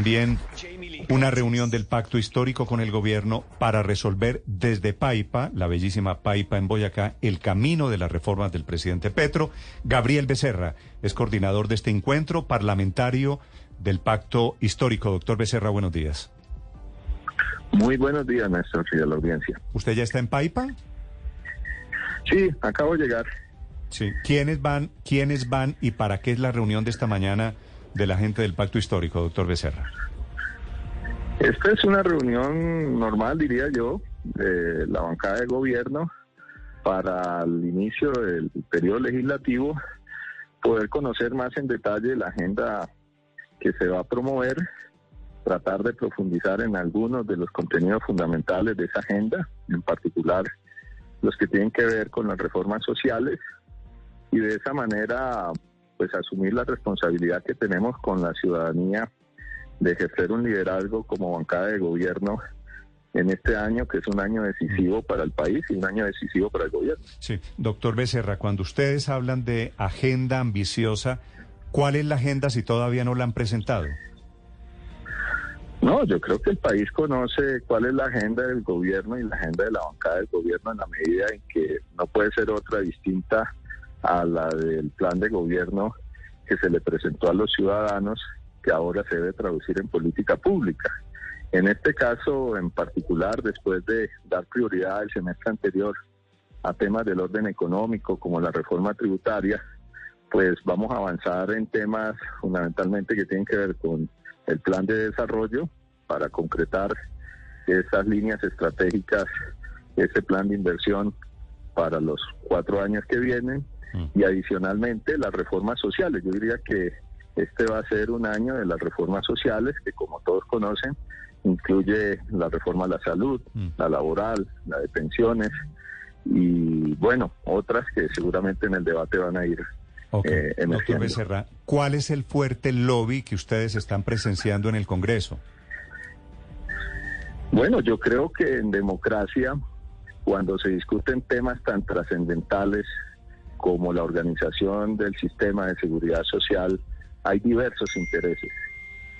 También una reunión del pacto histórico con el gobierno para resolver desde Paipa, la bellísima Paipa en Boyacá, el camino de las reformas del presidente Petro. Gabriel Becerra es coordinador de este encuentro parlamentario del pacto histórico. Doctor Becerra, buenos días. Muy buenos días, Néstor, y a la audiencia. ¿Usted ya está en Paipa? Sí, acabo de llegar. Sí. ¿Quiénes van, quiénes van y para qué es la reunión de esta mañana de la gente del Pacto Histórico, doctor Becerra? Esta es una reunión normal, diría yo, de la bancada de gobierno para el inicio del periodo legislativo, poder conocer más en detalle la agenda que se va a promover, tratar de profundizar en algunos de los contenidos fundamentales de esa agenda, en particular los que tienen que ver con las reformas sociales, y de esa manera pues asumir la responsabilidad que tenemos con la ciudadanía de ejercer un liderazgo como bancada de gobierno en este año, que es un año decisivo mm. para el país y un año decisivo para el gobierno. Sí, doctor Becerra, cuando ustedes hablan de agenda ambiciosa, ¿cuál es la agenda si todavía no la han presentado? No, yo creo que el país conoce cuál es la agenda del gobierno y la agenda de la bancada del gobierno en la medida en que no puede ser otra distinta a la del plan de gobierno que se le presentó a los ciudadanos, que ahora se debe traducir en política pública. En este caso, en particular, después de dar prioridad el semestre anterior a temas del orden económico como la reforma tributaria, pues vamos a avanzar en temas fundamentalmente que tienen que ver con el plan de desarrollo para concretar esas líneas estratégicas, ese plan de inversión para los cuatro años que vienen, Mm. y adicionalmente las reformas sociales. Yo diría que este va a ser un año de las reformas sociales que como todos conocen incluye la reforma a la salud, mm. la laboral, la de pensiones y bueno, otras que seguramente en el debate van a ir eh, emergiendo. Doctor ¿cuál es el fuerte lobby que ustedes están presenciando en el Congreso? Bueno, yo creo que en democracia, cuando se discuten temas tan trascendentales como la organización del sistema de seguridad social, hay diversos intereses.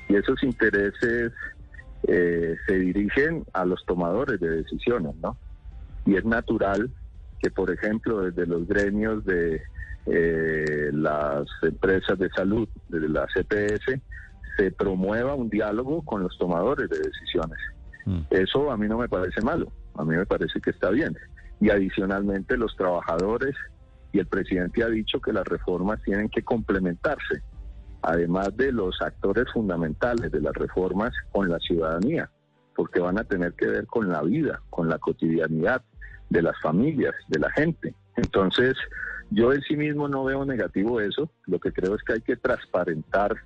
Y esos intereses eh, se dirigen a los tomadores de decisiones, ¿no? Y es natural que, por ejemplo, desde los gremios de eh, las empresas de salud, desde la CPS, se promueva un diálogo con los tomadores de decisiones. Mm. Eso a mí no me parece malo, a mí me parece que está bien. Y adicionalmente los trabajadores y el presidente ha dicho que las reformas tienen que complementarse, además de los actores fundamentales de las reformas con la ciudadanía, porque van a tener que ver con la vida, con la cotidianidad de las familias, de la gente. Entonces, yo en sí mismo no veo negativo eso, lo que creo es que hay que transparentar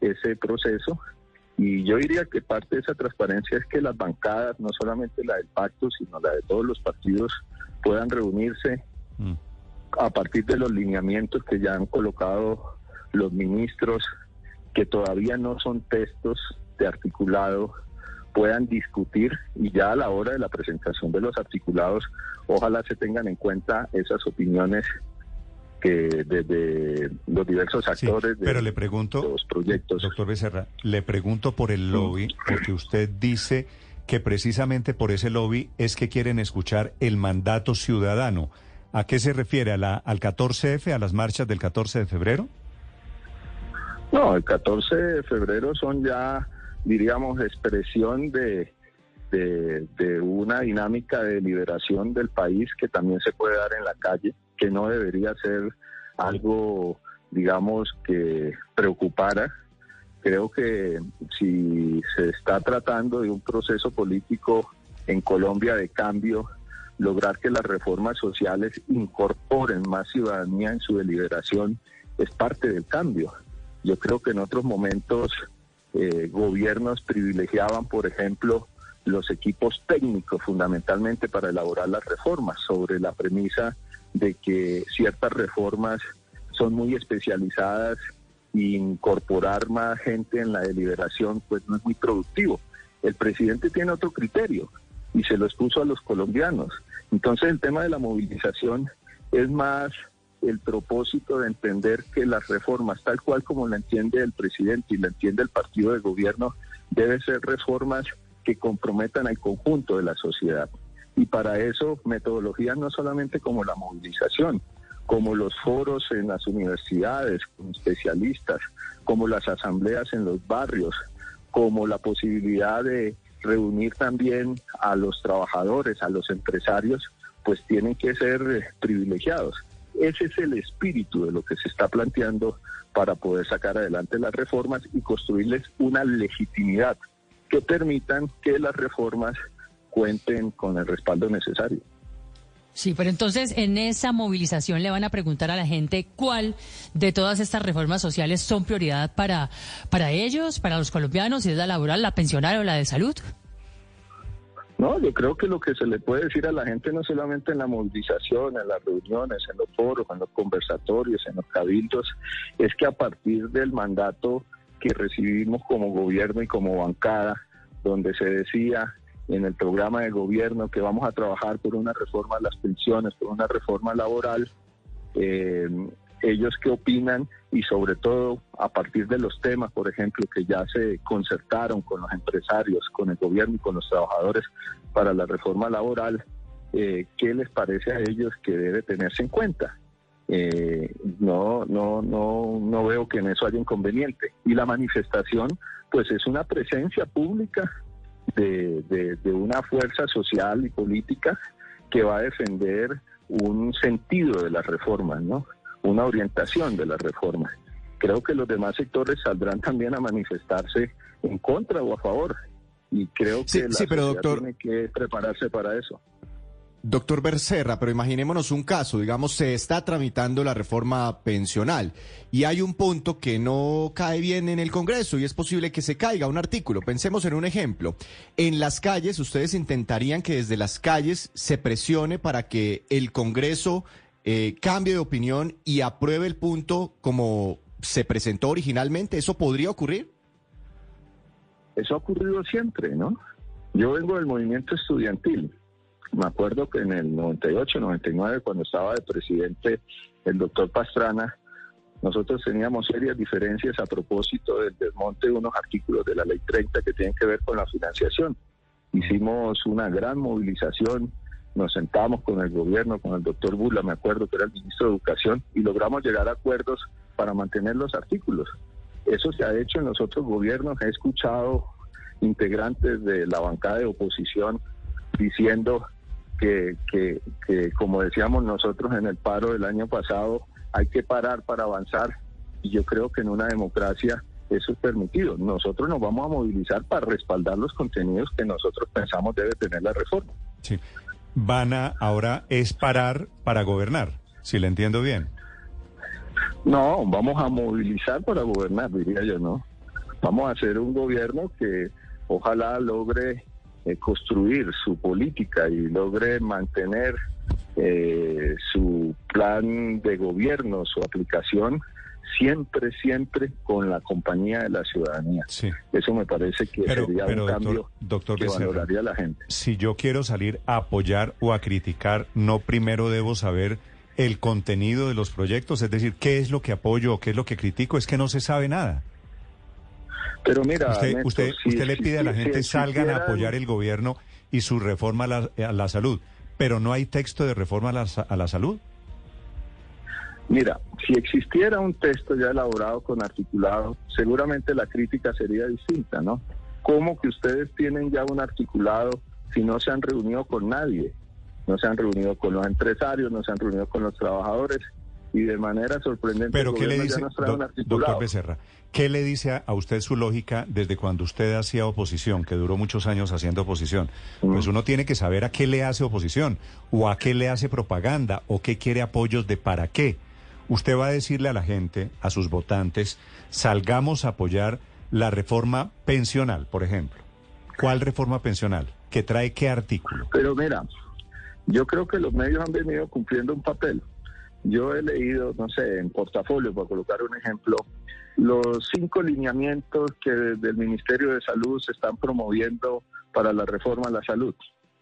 ese proceso y yo diría que parte de esa transparencia es que las bancadas, no solamente la del pacto, sino la de todos los partidos, puedan reunirse mm. a partir de los lineamientos que ya han colocado los ministros, que todavía no son textos de articulado, puedan discutir y ya a la hora de la presentación de los articulados, ojalá se tengan en cuenta esas opiniones que desde los diversos actores pero de le pregunto, los proyectos. Doctor Becerra, le pregunto por el lobby, porque usted dice que precisamente por ese lobby es que quieren escuchar el mandato ciudadano. ¿A qué se refiere? ¿A la, ¿Al 14F, a las marchas del 14 de febrero? No, el 14 de febrero son ya, diríamos, expresión de, de, una dinámica de liberación del país que también se puede dar en la calle, que no debería ser algo, digamos, que preocupara. Creo que si se está tratando de un proceso político en Colombia de cambio, lograr que las reformas sociales incorporen más ciudadanía en su deliberación es parte del cambio. Yo creo que en otros momentos eh, gobiernos privilegiaban, por ejemplo, los equipos técnicos fundamentalmente para elaborar las reformas, sobre la premisa de que ciertas reformas son muy especializadas e incorporar más gente en la deliberación pues no es muy productivo. El presidente tiene otro criterio y se lo expuso a los colombianos. Entonces el tema de la movilización es más el propósito de entender que las reformas, tal cual como la entiende el presidente y la entiende el partido de gobierno, deben ser reformas que comprometan al conjunto de la sociedad. Y para eso, metodologías no solamente como la movilización, como los foros en las universidades con especialistas, como las asambleas en los barrios, como la posibilidad de reunir también a los trabajadores, a los empresarios, pues tienen que ser eh, privilegiados. Ese es el espíritu de lo que se está planteando para poder sacar adelante las reformas y construirles una legitimidad que permitan que las reformas cuenten con el respaldo necesario. Sí, pero entonces en esa movilización le van a preguntar a la gente cuál de todas estas reformas sociales son prioridad para, para ellos, para los colombianos, si es la laboral, la pensionaria o la de salud. No, yo creo que lo que se le puede decir a la gente no solamente en la movilización, en las reuniones, en los foros, en los conversatorios, en los cabildos, es que a partir del mandato que recibimos como gobierno y como bancada, donde se decía en el programa de gobierno que vamos a trabajar por una reforma de las pensiones, por una reforma laboral. Eh, ellos qué opinan y sobre todo a partir de los temas, por ejemplo, que ya se concertaron con los empresarios, con el gobierno y con los trabajadores para la reforma laboral, eh, ¿qué les parece a ellos que debe tenerse en cuenta? Eh, no, no, no, no veo que en eso haya inconveniente. Y la manifestación, pues es una presencia pública de, una fuerza social y política que va a defender un sentido de las reformas, ¿no? Una orientación de las reformas. Creo que los demás sectores saldrán también a manifestarse en contra o a favor. Y creo que la pero tiene que prepararse para eso. Doctor Bercerra, pero imaginémonos un caso, digamos, se está tramitando la reforma pensional y hay un punto que no cae bien en el Congreso y es posible que se caiga un artículo. Pensemos en un ejemplo. En las calles, ustedes intentarían que desde las calles se presione para que el Congreso eh, cambie de opinión y apruebe el punto como se presentó originalmente. ¿Eso podría ocurrir? Eso ha ocurrido siempre, ¿no? Yo vengo del movimiento estudiantil me acuerdo que en el 98, 99, cuando estaba de presidente el doctor Pastrana, nosotros teníamos serias diferencias a propósito del desmonte de unos artículos de la ley 30 que tienen que ver con la financiación. Hicimos una gran movilización, nos sentamos con el gobierno, con el doctor Bula, me acuerdo que era el ministro de Educación, y logramos llegar a acuerdos para mantener los artículos. Eso se ha hecho en los otros gobiernos. He escuchado integrantes de la bancada de oposición diciendo que, que, como decíamos nosotros en el paro del año pasado, hay que parar para avanzar y yo creo que en una democracia eso es permitido. Nosotros nos vamos a movilizar para respaldar los contenidos que nosotros pensamos debe tener la reforma. Sí. Van a ahora es parar para gobernar, si le entiendo bien. No, vamos a movilizar para gobernar, diría yo, ¿no? Vamos a hacer un gobierno que ojalá logre eh, construir su política y logre mantener eh, su plan de gobierno, su aplicación, siempre, siempre con la compañía de la ciudadanía. Eso me parece que sería un cambio que valoraría la gente. Si yo quiero salir a apoyar o a criticar, no primero debo saber el contenido de los proyectos, es decir, qué es lo que apoyo o qué es lo que critico, es que no se sabe nada. Pero mira, usted, usted, usted le pide a la gente salgan a apoyar el gobierno y su reforma a la, salud, pero no hay texto de reforma a la, a la salud. Mira, si existiera un texto ya elaborado con articulado, seguramente la crítica sería distinta, ¿no? ¿Cómo que ustedes tienen ya un articulado si no se han reunido con nadie? No se han reunido con los empresarios, no se han reunido con los trabajadores y de manera sorprendente Pero ¿qué le dice, doctor Becerra, qué le dice a, usted su lógica desde cuando usted hacía oposición, que duró muchos años haciendo oposición? Pues uno tiene que saber a qué le hace oposición, o a qué le hace propaganda, o qué quiere apoyos de para qué. Usted va a decirle a la gente, a sus votantes, salgamos a apoyar la reforma pensional, por ejemplo. ¿Cuál reforma pensional? ¿Que trae qué artículo? Pero mira, yo creo que los medios han venido cumpliendo un papel. Yo he leído, no sé, en portafolio, para colocar un ejemplo, los cinco lineamientos que desde el Ministerio de Salud se están promoviendo para la reforma a la salud.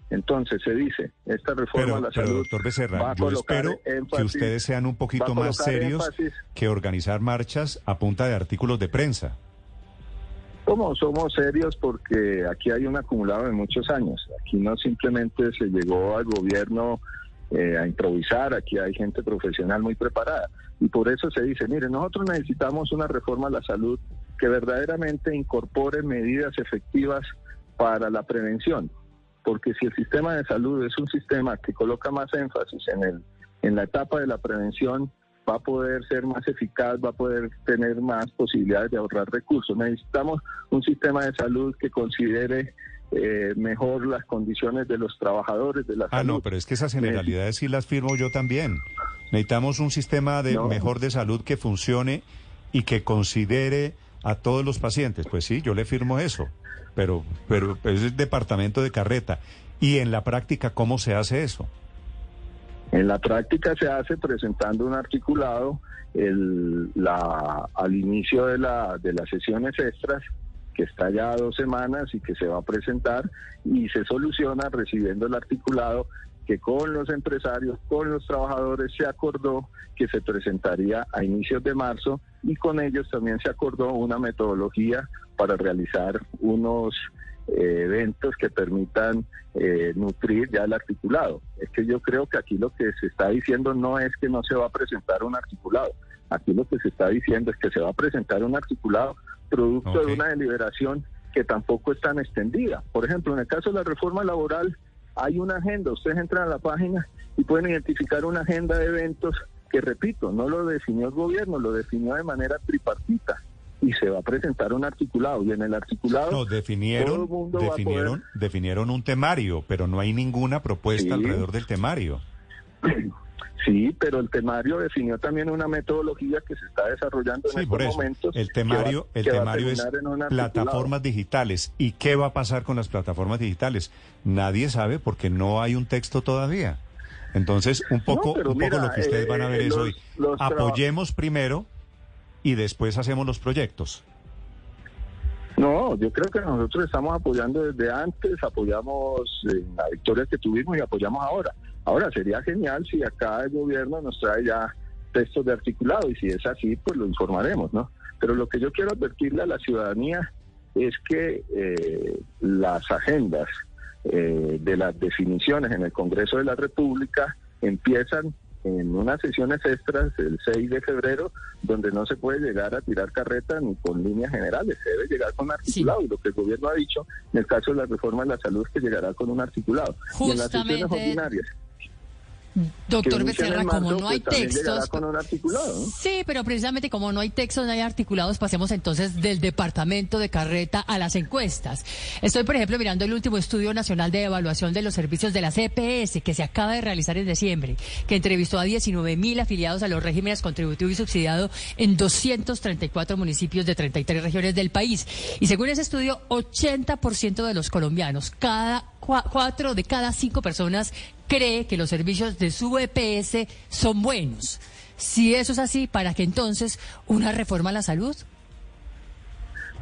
Entonces se dice, esta reforma pero, a la pero, salud doctor Becerra, va a yo espero que énfasis- ustedes sean un poquito más serios énfasis- que organizar marchas a punta de artículos de prensa. Como somos serios porque aquí hay un acumulado de muchos años. Aquí no simplemente se llegó al gobierno eh, a improvisar, aquí hay gente profesional muy preparada. Y por eso se dice, mire, nosotros necesitamos una reforma a la salud que verdaderamente incorpore medidas efectivas para la prevención. Porque si el sistema de salud es un sistema que coloca más énfasis en, el, en la etapa de la prevención, va a poder ser más eficaz, va a poder tener más posibilidades de ahorrar recursos. Necesitamos un sistema de salud que considere eh, mejor las condiciones de los trabajadores de la Ah, salud. no, pero es que esas generalidades sí las firmo yo también. Necesitamos un sistema de No. mejor de salud que funcione y que considere a todos los pacientes. Pues sí, yo le firmo eso, pero, pero es el departamento de carreta. Y en la práctica, ¿cómo se hace eso? En la práctica se hace presentando un articulado el, la, al inicio de, la, de las sesiones extras, que está ya dos semanas y que se va a presentar, y se soluciona recibiendo el articulado que con los empresarios, con los trabajadores se acordó que se presentaría a inicios de marzo y con ellos también se acordó una metodología para realizar unos eh, eventos que permitan eh, nutrir ya el articulado. Es que yo creo que aquí lo que se está diciendo no es que no se va a presentar un articulado. Aquí lo que se está diciendo es que se va a presentar un articulado producto de una deliberación que tampoco es tan extendida. Por ejemplo, en el caso de la reforma laboral hay una agenda. Ustedes entran a la página y pueden identificar una agenda de eventos que, repito, no lo definió el gobierno, lo definió de manera tripartita y se va a presentar un articulado. Y en el articulado No, todo definieron, el mundo definieron, poder- definieron un temario, pero no hay ninguna propuesta Sí. alrededor del temario. Sí, pero el temario definió también una metodología que se está desarrollando en estos por eso. momentos. El temario, va- el temario es plataformas digitales. ¿Y qué va a pasar con las plataformas digitales? Nadie sabe porque no hay un texto todavía. Entonces, un poco, un poco lo que ustedes eh, van a ver es los- hoy. los Apoyemos primero y después hacemos los proyectos. No, yo creo que nosotros estamos apoyando desde antes, apoyamos en la victoria que tuvimos y apoyamos ahora. Ahora sería genial si acá el gobierno nos trae ya textos de articulado y si es así, pues lo informaremos, ¿no? Pero lo que yo quiero advertirle a la ciudadanía es que eh, las agendas eh, de las definiciones en el Congreso de la República empiezan en unas sesiones extras el 6 de febrero, donde no se puede llegar a tirar carreta ni con líneas generales, se debe llegar con articulado. Y lo que el gobierno ha dicho en el caso de la reforma de la salud es que llegará con un articulado. Y en las sesiones Justamente, ordinarias. Doctor Becerra, como no hay pues llegará textos... con un articulado. ¿no? Sí, pero precisamente como no hay textos, no hay articulados, pasemos entonces del departamento de carreta a las encuestas. Estoy, por ejemplo, mirando el último estudio nacional de evaluación de los servicios de la CPS que se acaba de realizar en diciembre, que entrevistó a 19 mil afiliados a los regímenes contributivo y subsidiado en 234 municipios de 33 regiones del país. Y según ese estudio, 80% de los colombianos, cada cua- cuatro de cada cinco personas cree que los servicios de su EPS son buenos. Si eso es así, ¿para qué entonces una reforma a la salud?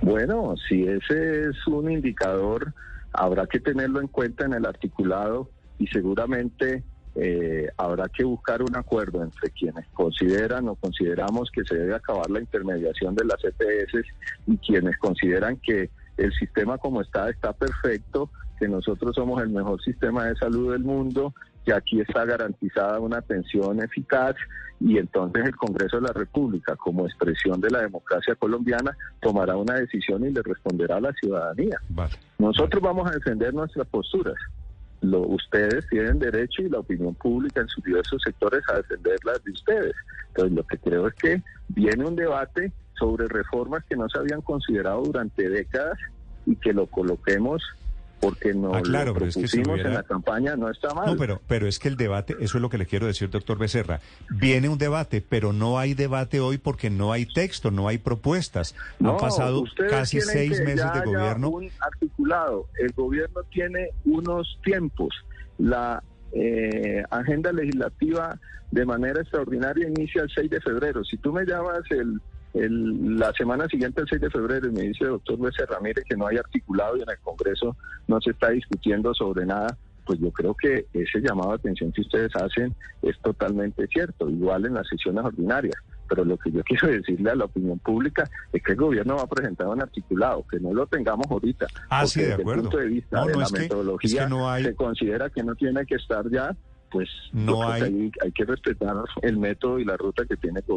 Bueno, si ese es un indicador, habrá que tenerlo en cuenta en el articulado y seguramente eh, habrá que buscar un acuerdo entre quienes consideran o consideramos que se debe acabar la intermediación de las EPS y quienes consideran que el sistema como está está perfecto, que nosotros somos el mejor sistema de salud del mundo, que aquí está garantizada una atención eficaz y entonces el Congreso de la República, como expresión de la democracia colombiana, tomará una decisión y le responderá a la ciudadanía. Vale. Nosotros vamos a defender nuestras posturas. Lo, ustedes tienen derecho y la opinión pública en sus diversos sectores a defender las de ustedes. Entonces, lo que creo es que viene un debate sobre reformas que no se habían considerado durante décadas y que lo coloquemos porque no Ah, claro, lo pero es que si propusimos hubiera- en la campaña, no está mal. No, pero, pero es que el debate, eso es lo que le quiero decir, doctor Becerra. Viene un debate, pero no hay debate hoy porque no hay texto, no hay propuestas. No, Han pasado casi seis meses ya de gobierno. Un articulado. El gobierno tiene unos tiempos. La eh, agenda legislativa de manera extraordinaria inicia el 6 de febrero. Si tú me llamas el, el- la semana siguiente, el 6 de febrero, me dice el doctor Becerra Ramírez que no hay articulado y en el Congreso no se está discutiendo sobre nada, pues yo creo que ese llamado de atención que ustedes hacen es totalmente cierto, igual en las sesiones ordinarias. Pero lo que yo quiero decirle a la opinión pública es que el gobierno va a presentar un articulado, que no lo tengamos ahorita. Ah, sí, de desde acuerdo. el punto de vista No, de no, la es que- es metodología que no hay- se considera que no tiene que estar ya, pues No hay- hay, hay que respetar el método y la ruta que tiene el gobierno.